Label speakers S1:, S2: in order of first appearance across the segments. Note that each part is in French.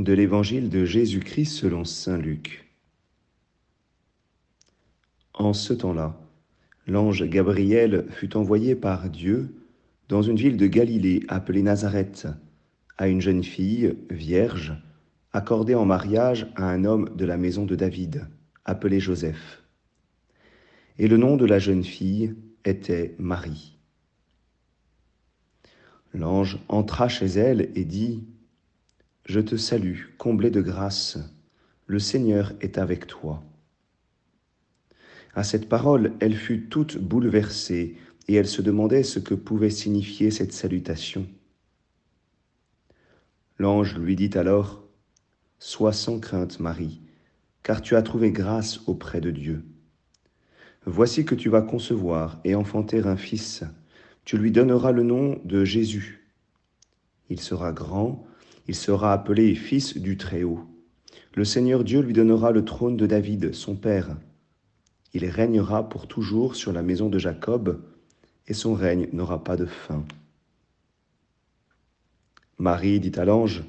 S1: de l'évangile de Jésus-Christ selon Saint Luc. En ce temps-là, l'ange Gabriel fut envoyé par Dieu dans une ville de Galilée appelée Nazareth à une jeune fille vierge accordée en mariage à un homme de la maison de David appelé Joseph. Et le nom de la jeune fille était Marie. L'ange entra chez elle et dit, Je te salue, comblée de grâce, le Seigneur est avec toi. À cette parole, elle fut toute bouleversée et elle se demandait ce que pouvait signifier cette salutation. L'ange lui dit alors, Sois sans crainte, Marie, car tu as trouvé grâce auprès de Dieu. Voici que tu vas concevoir et enfanter un fils tu lui donneras le nom de Jésus. Il sera grand, il sera appelé Fils du Très-Haut. Le Seigneur Dieu lui donnera le trône de David, son père. Il régnera pour toujours sur la maison de Jacob, et son règne n'aura pas de fin. Marie dit à l'ange,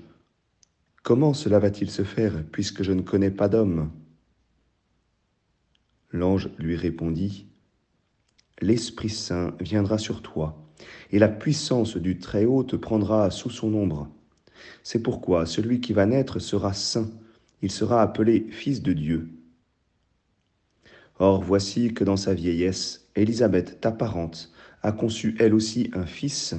S1: Comment cela va-t-il se faire, puisque je ne connais pas d'homme? L'ange lui répondit, l'Esprit Saint viendra sur toi, et la puissance du Très-Haut te prendra sous son ombre. C'est pourquoi celui qui va naître sera saint, il sera appelé Fils de Dieu. Or voici que dans sa vieillesse, Élisabeth, ta parente, a conçu elle aussi un fils,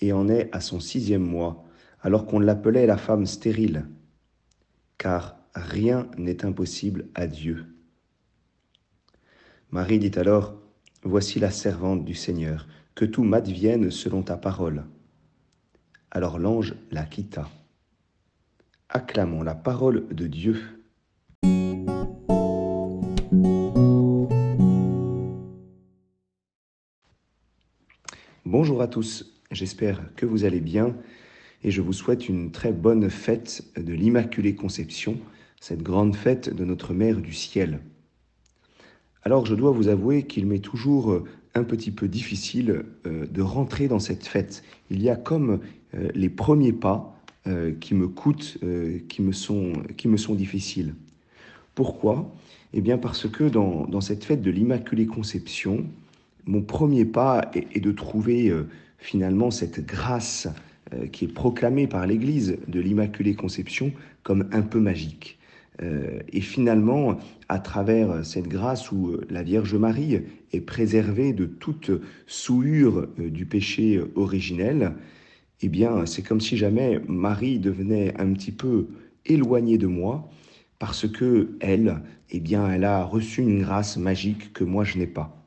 S1: et en est à son sixième mois, alors qu'on l'appelait la femme stérile. Car rien n'est impossible à Dieu. Marie dit alors, Voici la servante du Seigneur, que tout m'advienne selon ta parole. Alors l'ange la quitta. Acclamons la parole de Dieu. Bonjour à tous, j'espère que vous allez bien et je vous souhaite une très bonne fête de l'Immaculée Conception, cette grande fête de notre Mère du Ciel. Alors je dois vous avouer qu'il m'est toujours un petit peu difficile euh, de rentrer dans cette fête. Il y a comme euh, les premiers pas qui me coûtent, qui, me sont, qui me sont difficiles. Pourquoi? Eh bien parce que dans, cette fête de l'Immaculée Conception, mon premier pas est, de trouver finalement cette grâce qui est proclamée par l'Église de l'Immaculée Conception comme un peu magique. Euh, et finalement, à travers cette grâce où euh, la Vierge Marie est préservée de toute souillure euh, du péché originel, eh bien, c'est comme si jamais Marie devenait un petit peu éloignée de moi, parce que elle, eh bien, elle a reçu une grâce magique que moi je n'ai pas.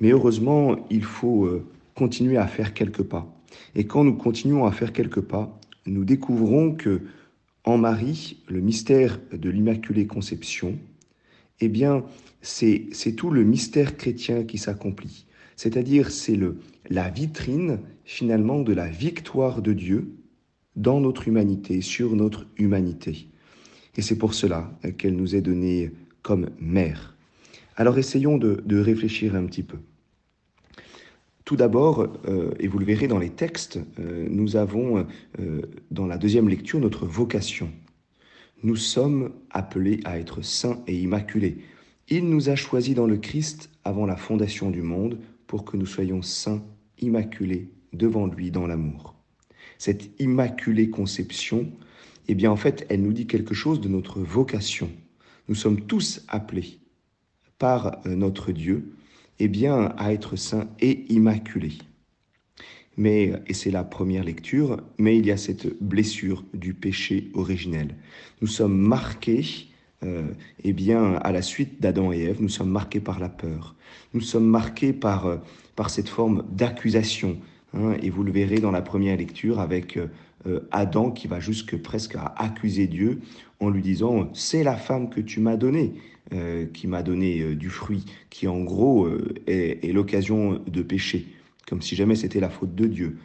S1: Mais heureusement, il faut continuer à faire quelques pas. Et quand nous continuons à faire quelques pas, nous découvrons que en Marie, le mystère de l'Immaculée Conception, eh bien, c'est tout le mystère chrétien qui s'accomplit. C'est-à-dire, c'est la vitrine, finalement, de la victoire de Dieu dans notre humanité, sur notre humanité. Et c'est pour cela qu'elle nous est donnée comme mère. Alors essayons de réfléchir un petit peu. Tout d'abord, euh, et vous le verrez dans les textes, euh, nous avons euh, dans la deuxième lecture notre vocation. Nous sommes appelés à être saints et immaculés. Il nous a choisis dans le Christ avant la fondation du monde pour que nous soyons saints, immaculés devant lui dans l'amour. Cette immaculée conception, eh bien en fait, elle nous dit quelque chose de notre vocation. Nous sommes tous appelés par notre Dieu eh bien, à être saint et immaculé. Mais, et c'est la première lecture, mais il y a cette blessure du péché originel. Nous sommes marqués, euh, eh bien, à la suite d'Adam et Ève, nous sommes marqués par la peur. Nous sommes marqués par, euh, par cette forme d'accusation. Hein, et vous le verrez dans la première lecture avec euh, Adam qui va jusque presque à accuser Dieu en lui disant c'est la femme que tu m'as donnée. Euh, qui m'a donné euh, du fruit, qui en gros euh, est, l'occasion de pécher, comme si jamais c'était la faute de Dieu.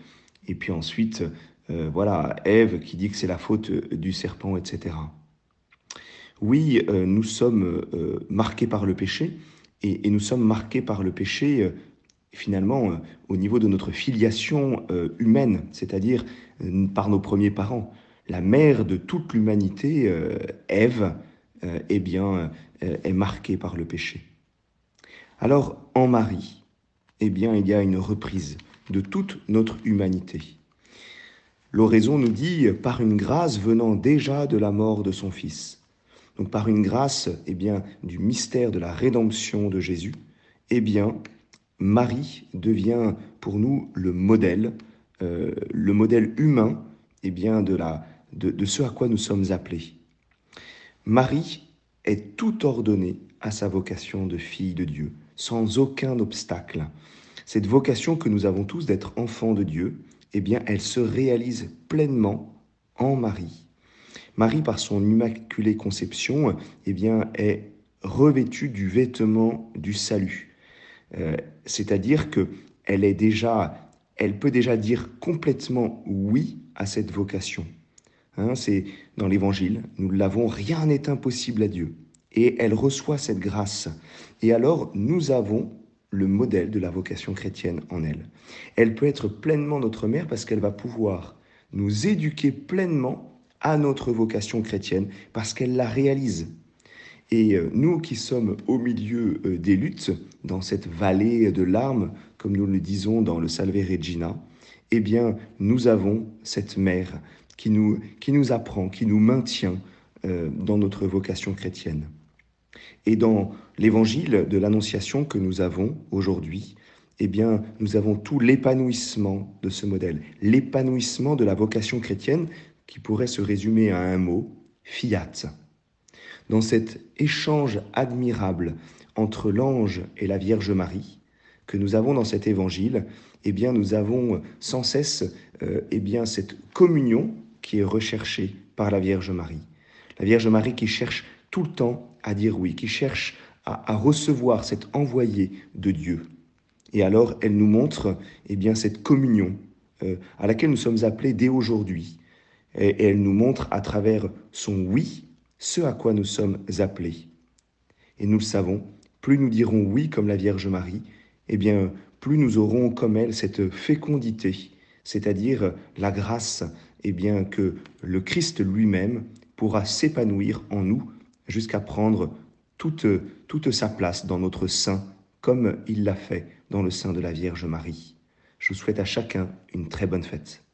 S1: Et puis ensuite, voilà, Ève qui dit que c'est la faute du serpent, etc. Oui, nous sommes marqués par le péché, et, nous sommes marqués par le péché finalement au niveau de notre filiation humaine, c'est-à-dire par nos premiers parents. la mère de toute l'humanité, euh, Ève, euh, eh bien, euh, est marquée par le péché. Alors, en Marie, eh bien, il y a une reprise de toute notre humanité. L'oraison nous dit par une grâce venant déjà de la mort de son Fils. Donc par une grâce, eh bien, du mystère de la rédemption de Jésus, eh bien, Marie devient pour nous le modèle, euh, le modèle humain, eh bien, de, la, de, de ce à quoi nous sommes appelés. Marie est tout ordonnée à sa vocation de fille de Dieu, sans aucun obstacle. Cette vocation que nous avons tous d'être enfants de Dieu, eh bien, elle se réalise pleinement en Marie. Marie, par son immaculée conception, eh bien, est revêtue du vêtement du salut. Euh, c'est-à-dire que elle est déjà, elle peut déjà dire complètement oui à cette vocation. Hein, c'est dans l'Évangile, nous l'avons, rien n'est impossible à Dieu. Et elle reçoit cette grâce. Et alors, nous avons le modèle de la vocation chrétienne en elle. Elle peut être pleinement notre mère parce qu'elle va pouvoir nous éduquer pleinement à notre vocation chrétienne parce qu'elle la réalise. Et euh, nous qui sommes au milieu euh, des luttes, dans cette vallée de larmes, comme nous le disons dans le Salve Regina, eh bien, nous avons cette mère qui nous, qui nous apprend, qui nous maintient euh, dans notre vocation chrétienne. Et dans l'évangile de l'Annonciation que nous avons aujourd'hui, eh bien, nous avons tout l'épanouissement de ce modèle, l'épanouissement de la vocation chrétienne qui pourrait se résumer à un mot, fiat. Dans cet échange admirable entre l'ange et la Vierge Marie que nous avons dans cet évangile, eh bien, nous avons sans cesse euh, eh bien, cette communion qui est recherchée par la Vierge Marie. La Vierge Marie qui cherche tout le temps à dire oui, qui cherche à, recevoir cet envoyé de Dieu. Et alors, elle nous montre eh bien, cette communion euh, à laquelle nous sommes appelés dès aujourd'hui. et elle nous montre à travers son oui ce à quoi nous sommes appelés. Et nous le savons, plus nous dirons oui comme la Vierge Marie, eh bien, plus nous aurons comme elle cette fécondité, c'est-à-dire la grâce, eh bien, que le Christ lui-même pourra s'épanouir en nous jusqu'à prendre toute, toute sa place dans notre sein, comme il l'a fait dans le sein de la Vierge Marie. Je vous souhaite à chacun une très bonne fête.